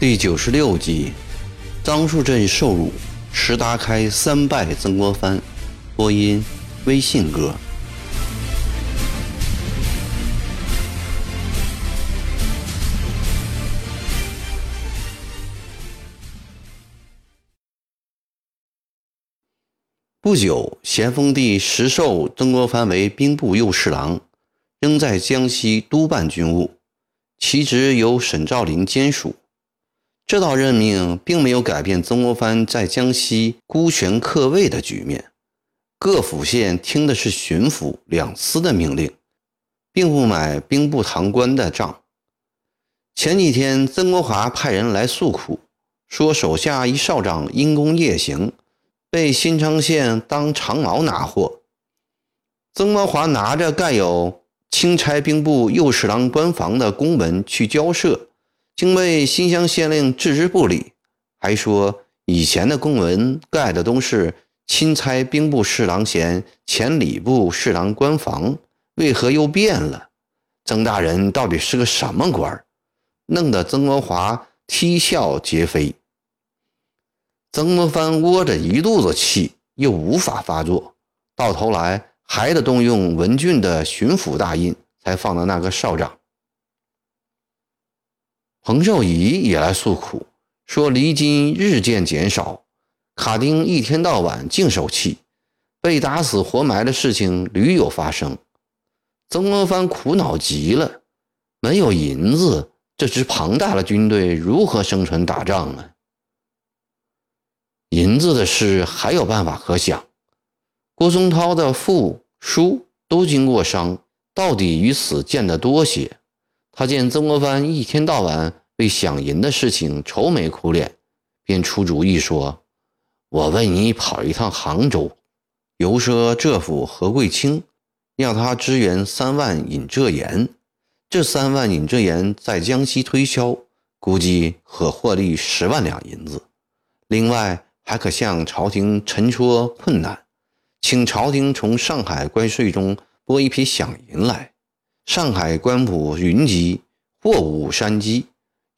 第九十六集，樟树镇受辱，石达开三拜曾国藩。播音：微信歌。不久，咸丰帝实授曾国藩为兵部右侍郎，仍在江西督办军务，其职由沈兆麟兼署。这道任命并没有改变曾国藩在江西孤悬克位的局面。各府县听的是巡抚、两司的命令，并不买兵部堂官的账。前几天，曾国华派人来诉苦，说手下一少长因公夜行，被新昌县当长毛拿货。曾国华拿着盖有“钦差兵部右侍郎官房”的公文去交涉。竟被新乡县令置之不理，还说以前的公文盖的都是钦差兵部侍郎衔前礼部侍郎官房，为何又变了？曾大人到底是个什么官弄得曾国华啼笑皆非。曾国藩窝着一肚子气，又无法发作，到头来还得动用文俊的巡抚大印，才放了那个少长。彭寿仪也来诉苦，说离金日渐减少，卡丁一天到晚净受气，被打死活埋的事情屡有发生。曾国藩苦恼极了，没有银子，这支庞大的军队如何生存打仗啊？银子的事还有办法可想，郭松涛的父叔都经过伤，到底与死见得多些。他见曾国藩一天到晚为饷银的事情愁眉苦脸，便出主意说：“我为你跑一趟杭州，游说浙府何贵清，让他支援三万引浙盐。这三万引浙盐在江西推销，估计可获利十万两银子。另外，还可向朝廷陈说困难，请朝廷从上海关税中拨一批饷银来。”上海官府云集，货物山积，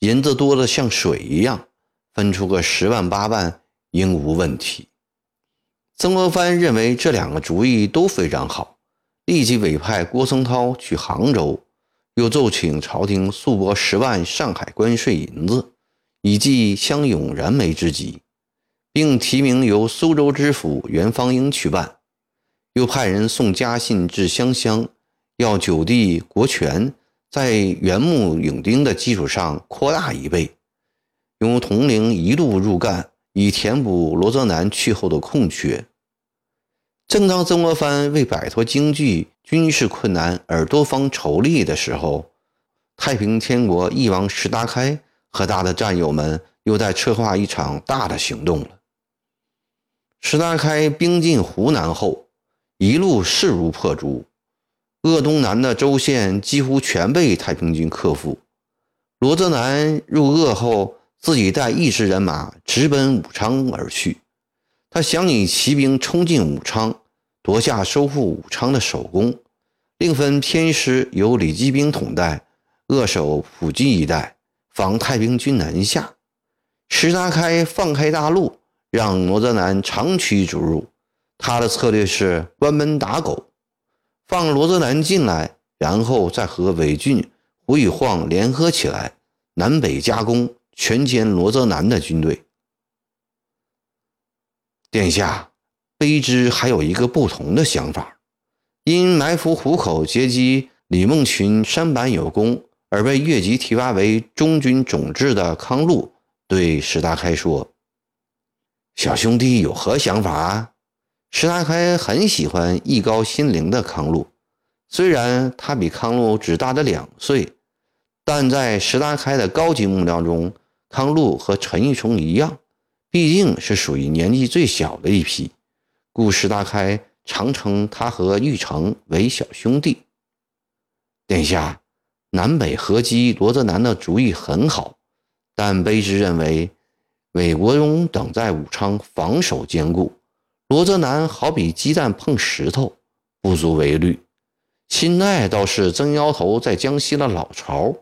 银子多得像水一样，分出个十万八万应无问题。曾国藩认为这两个主意都非常好，立即委派郭松涛去杭州，又奏请朝廷速拨十万上海关税银子，以济乡勇燃眉之急，并提名由苏州知府袁方英去办，又派人送家信至湘乡。要九弟国权在原木影丁的基础上扩大一倍，由统领一路入赣，以填补罗泽南去后的空缺。正当曾国藩为摆脱经济军事困难而多方筹力的时候，太平天国翼王石达开和他的战友们又在策划一场大的行动了。石达开兵进湖南后，一路势如破竹。鄂东南的州县几乎全被太平军克服。罗泽南入鄂后，自己带一支人马直奔武昌而去。他想以骑兵冲进武昌，夺下收复武昌的首功，另分偏师由李继兵统带，扼守普济一带，防太平军南下。石达开放开大路，让罗泽南长驱直入。他的策略是关门打狗。放罗泽南进来，然后再和韦俊、胡宇晃联合起来，南北夹攻，全歼罗泽南的军队。殿下，卑职还有一个不同的想法。因埋伏虎口截击李梦群山板有功，而被越级提拔为中军总制的康禄，对石达开说：“小兄弟有何想法？”石达开很喜欢艺高心灵的康禄，虽然他比康禄只大了两岁，但在石达开的高级幕僚中，康禄和陈玉冲一样，毕竟是属于年纪最小的一批，故石达开常称他和玉成为小兄弟。殿下，南北合击罗泽南的主意很好，但卑职认为，韦国荣等在武昌防守坚固。罗泽南好比鸡蛋碰石头，不足为虑。心爱倒是曾妖头在江西的老巢，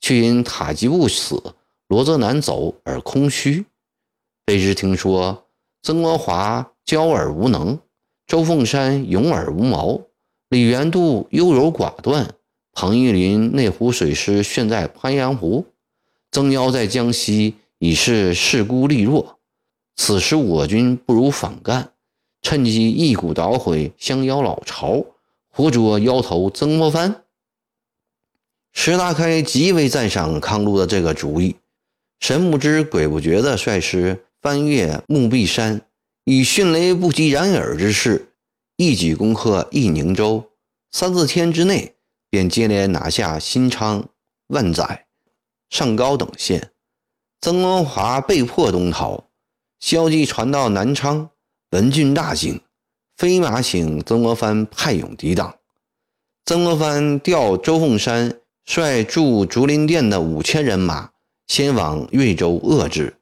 却因塔吉布死，罗泽南走而空虚。卑职听说曾国华骄而无能，周凤山勇而无谋，李元度优柔寡断，彭玉麟内湖水师陷在鄱阳湖，曾妖在江西已是势孤力弱。此时我军不如反干，趁机一股捣毁襄妖老巢。活捉妖头曾国藩，石达开极为赞赏康禄的这个主意，神不知鬼不觉地率师翻越木壁山，以迅雷不及掩耳之势，一举攻克义宁州。三四天之内，便接连拿下新昌、万载、上高等县。曾国华被迫东逃，消息传到南昌，文俊大惊。飞马请曾国藩派勇抵挡。曾国藩调周凤山率驻竹林店的五千人马，先往瑞州遏制，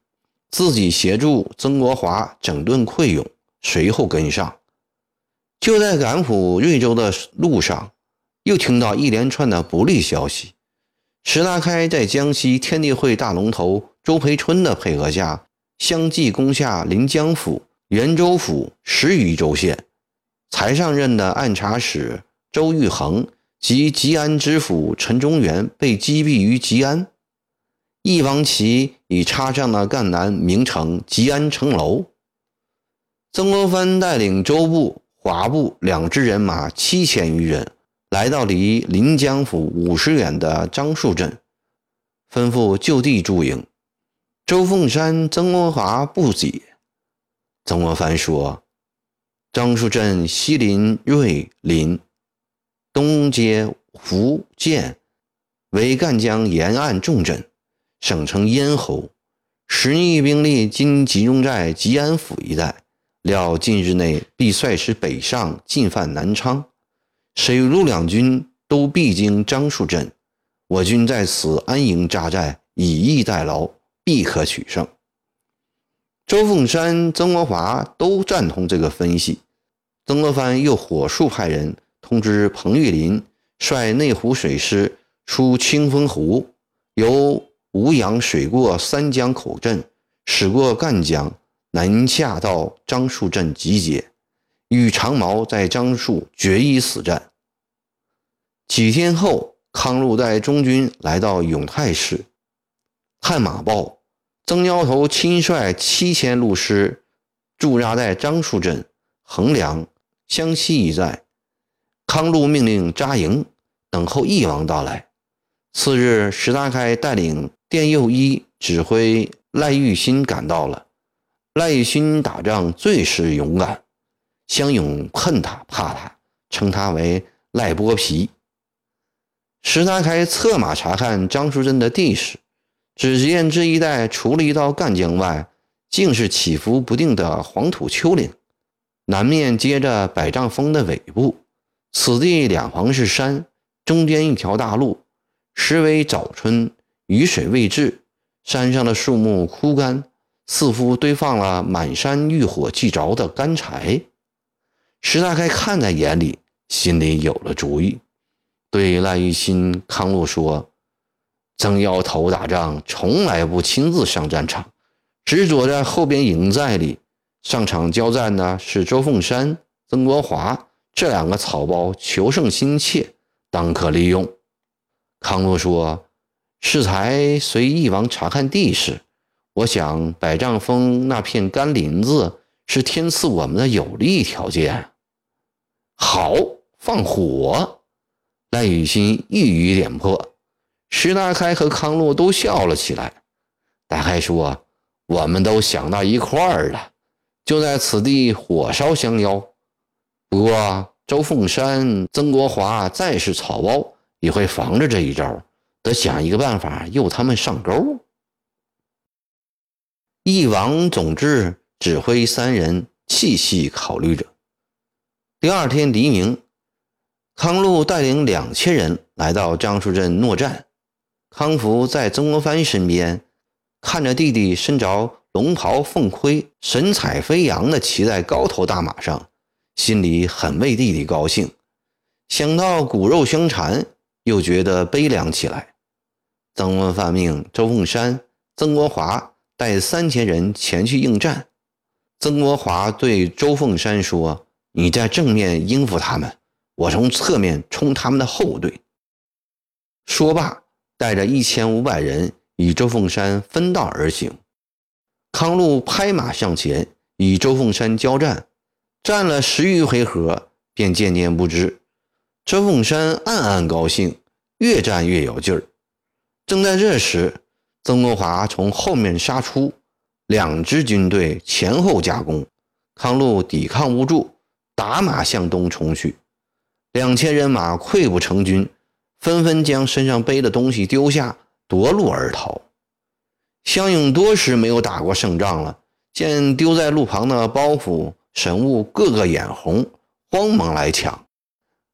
自己协助曾国华整顿溃勇，随后跟上。就在赶赴瑞州的路上，又听到一连串的不利消息。石达开在江西天地会大龙头周培春的配合下，相继攻下临江府、袁州府十余州县。才上任的按察使周玉衡及吉安知府陈中原被击毙于吉安，义王旗已插上了赣南名城吉安城楼。曾国藩带领周部、华部两支人马七千余人，来到离临江府五十远的樟树镇，吩咐就地驻营。周凤山、曾国华不解，曾国藩说。樟树镇西临瑞林，东接福建，为赣江沿岸重镇，省城咽喉。十逆兵力今集中在吉安府一带，料近日内必率师北上，进犯南昌。水陆两军都必经樟树镇，我军在此安营扎寨，以逸待劳，必可取胜。周凤山、曾国华都赞同这个分析。曾国藩又火速派人通知彭玉麟，率内湖水师出清风湖，由吴阳水过三江口镇，驶过赣江，南下到樟树镇集结，与长毛在樟树决一死战。几天后，康禄带中军来到永泰市，探马报。曾妖头亲率七千路师驻扎在樟树镇、横梁、湘西一带。康禄命令扎营，等候义王到来。次日，石达开带领殿右一指挥赖玉新赶到了。赖玉新打仗最是勇敢，乡勇恨他怕他，称他为赖剥皮。石达开策马查看樟树镇的地势。只见这一带除了一道赣江外，竟是起伏不定的黄土丘陵，南面接着百丈峰的尾部。此地两旁是山，中间一条大路。时为早春，雨水未至，山上的树木枯干，似乎堆放了满山遇火即着的干柴。石大开看在眼里，心里有了主意，对赖玉新、康禄说。曾妖头打仗从来不亲自上战场，只躲在后边营寨里。上场交战的是周凤山、曾国华这两个草包，求胜心切，当可利用。康禄说：“适才随义王查看地势，我想百丈峰那片干林子是天赐我们的有利条件。”好，放火！赖雨欣一语点破。石达开和康禄都笑了起来。达开说：“我们都想到一块儿了，就在此地火烧降妖。不过周凤山、曾国华再是草包，也会防着这一招，得想一个办法诱他们上钩。”一王总之指挥三人细细考虑着。第二天黎明，康禄带领两千人来到樟树镇诺战。康福在曾国藩身边，看着弟弟身着龙袍凤盔，神采飞扬地骑在高头大马上，心里很为弟弟高兴。想到骨肉相残，又觉得悲凉起来。曾国藩命周凤山、曾国华带三千人前去应战。曾国华对周凤山说：“你在正面应付他们，我从侧面冲他们的后队。”说罢，带着一千五百人与周凤山分道而行。康禄拍马向前，与周凤山交战，战了十余回合，便渐渐不支。周凤山暗暗高兴，越战越有劲儿。正在这时，曾国华从后面杀出。两支军队前后夹攻，康禄抵抗不住，打马向东冲去。两千人马溃不成军，纷纷将身上背的东西丢下，夺路而逃。项勇多时没有打过胜仗了，见丢在路旁的包袱神物，个个眼红，慌忙来抢。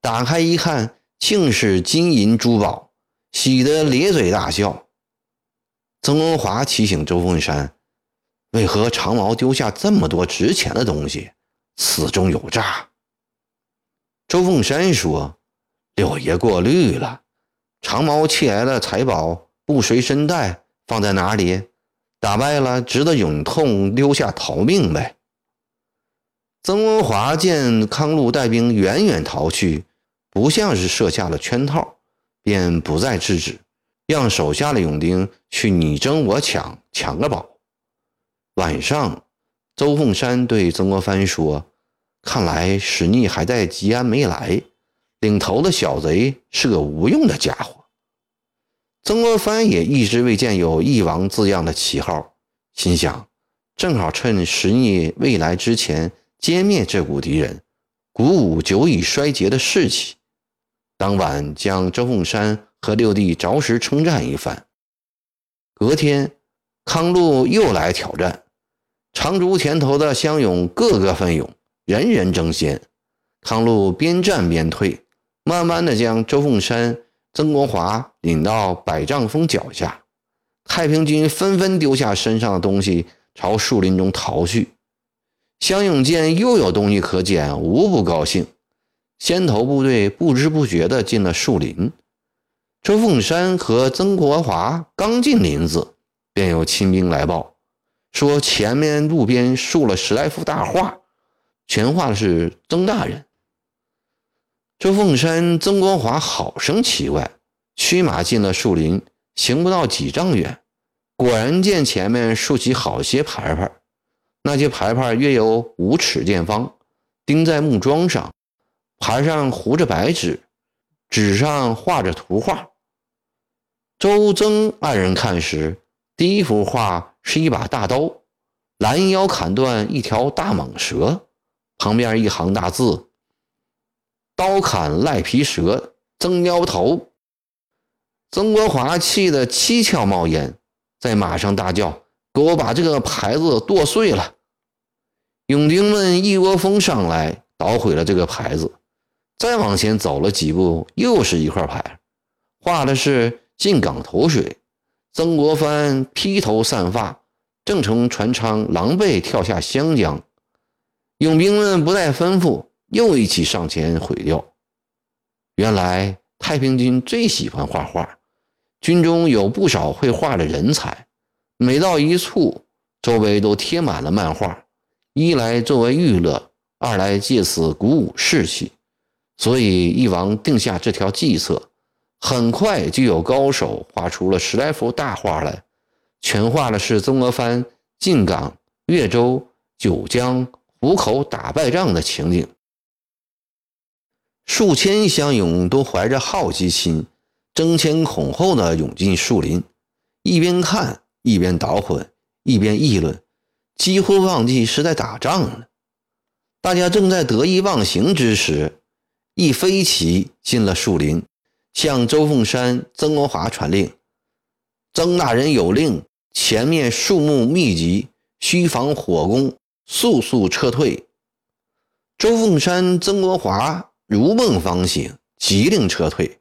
打开一看，竟是金银珠宝，喜得咧嘴大笑。曾国华提醒周凤山。为何长毛丢下这么多值钱的东西？此中有诈。周凤山说：“六爷过虑了，长毛窃来的财宝不随身带，放在哪里？打败了，值得永痛溜下逃命呗。”曾文华见康禄带兵远远逃去，不像是设下了圈套，便不再制止，让手下的勇丁去你争我抢，抢个宝。晚上，周凤山对曾国藩说：“看来史逆还在吉安没来，领头的小贼是个无用的家伙。”曾国藩也一直未见有“义王”字样的旗号，心想：正好趁史逆未来之前歼灭这股敌人，鼓舞久已衰竭的士气。当晚将周凤山和六弟着实称赞一番。隔天，康禄又来挑战。长竹前头的乡勇个个奋勇，人人争先。康禄边战边退，慢慢的将周凤山、曾国华引到百丈峰脚下。太平军纷纷丢下身上的东西，朝树林中逃去。乡勇见又有东西可捡，无不高兴。先头部队不知不觉地进了树林。周凤山和曾国华刚进林子，便有亲兵来报。说前面路边竖了十来幅大画，全画的是曾大人。周凤山、曾国华好生奇怪，驱马进了树林，行不到几丈远，果然见前面竖起好些牌牌，那些牌牌约有五尺见方，钉在木桩上，牌上糊着白纸，纸上画着图画。周曾二人看时，第一幅画。是一把大刀，拦腰砍断一条大蟒蛇，旁边一行大字：“刀砍赖皮蛇，曾腰头。”曾国华气得七窍冒烟，在马上大叫：“给我把这个牌子剁碎了！”勇丁们一窝蜂上来捣毁了这个牌子。再往前走了几步，又是一块牌，画的是进港投水。曾国藩披头散发，正从船舱狼狈跳下湘江。勇兵们不待吩咐，又一起上前毁掉。原来太平军最喜欢画画，军中有不少会画的人才。每到一处，周围都贴满了漫画，一来作为娱乐，二来借此鼓舞士气。所以翼王定下这条计策。很快就有高手画出了十来幅大画来，全画的是曾国藩进港、越州、九江、湖口打败仗的情景。数千乡勇都怀着好奇心，争先恐后的涌进树林，一边看一边捣混，一边议论，几乎忘记是在打仗呢。大家正在得意忘形之时，一飞骑进了树林。向周凤山、曾国华传令：“曾大人有令，前面树木密集，需防火攻，速速撤退。”周凤山、曾国华如梦方醒，急令撤退，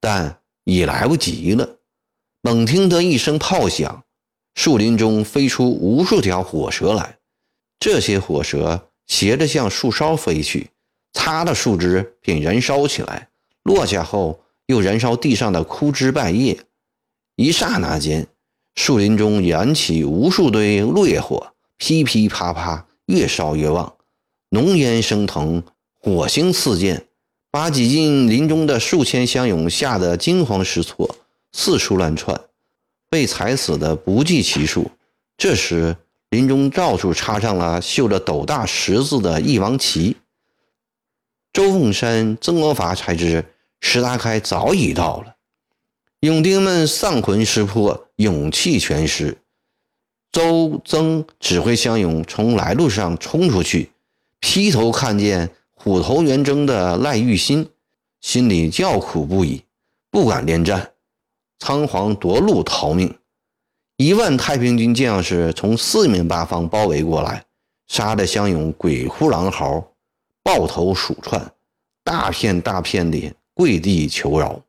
但已来不及了。猛听得一声炮响，树林中飞出无数条火蛇来，这些火蛇斜着向树梢飞去，擦的树枝便燃烧起来，落下后又燃烧地上的枯枝败叶。一刹那间，树林中燃起无数堆烈火，噼噼啪啪，越烧越旺，浓烟升腾，火星四溅，把挤进林中的数千乡勇吓得惊慌失措，四处乱窜。被踩死的不计其数。这时，林中到处插上了绣着斗大十字的义王旗。周凤山、曾国藩才知石达开早已到了，勇丁们丧魂失魄，勇气全失。周曾指挥乡勇从来路上冲出去，劈头看见虎头圆睁的赖玉新，心里叫苦不已，不敢恋战。仓皇夺路逃命，一万太平军将士从四面八方包围过来，杀得乡勇鬼哭狼嚎，抱头鼠窜，大片大片地跪地求饶。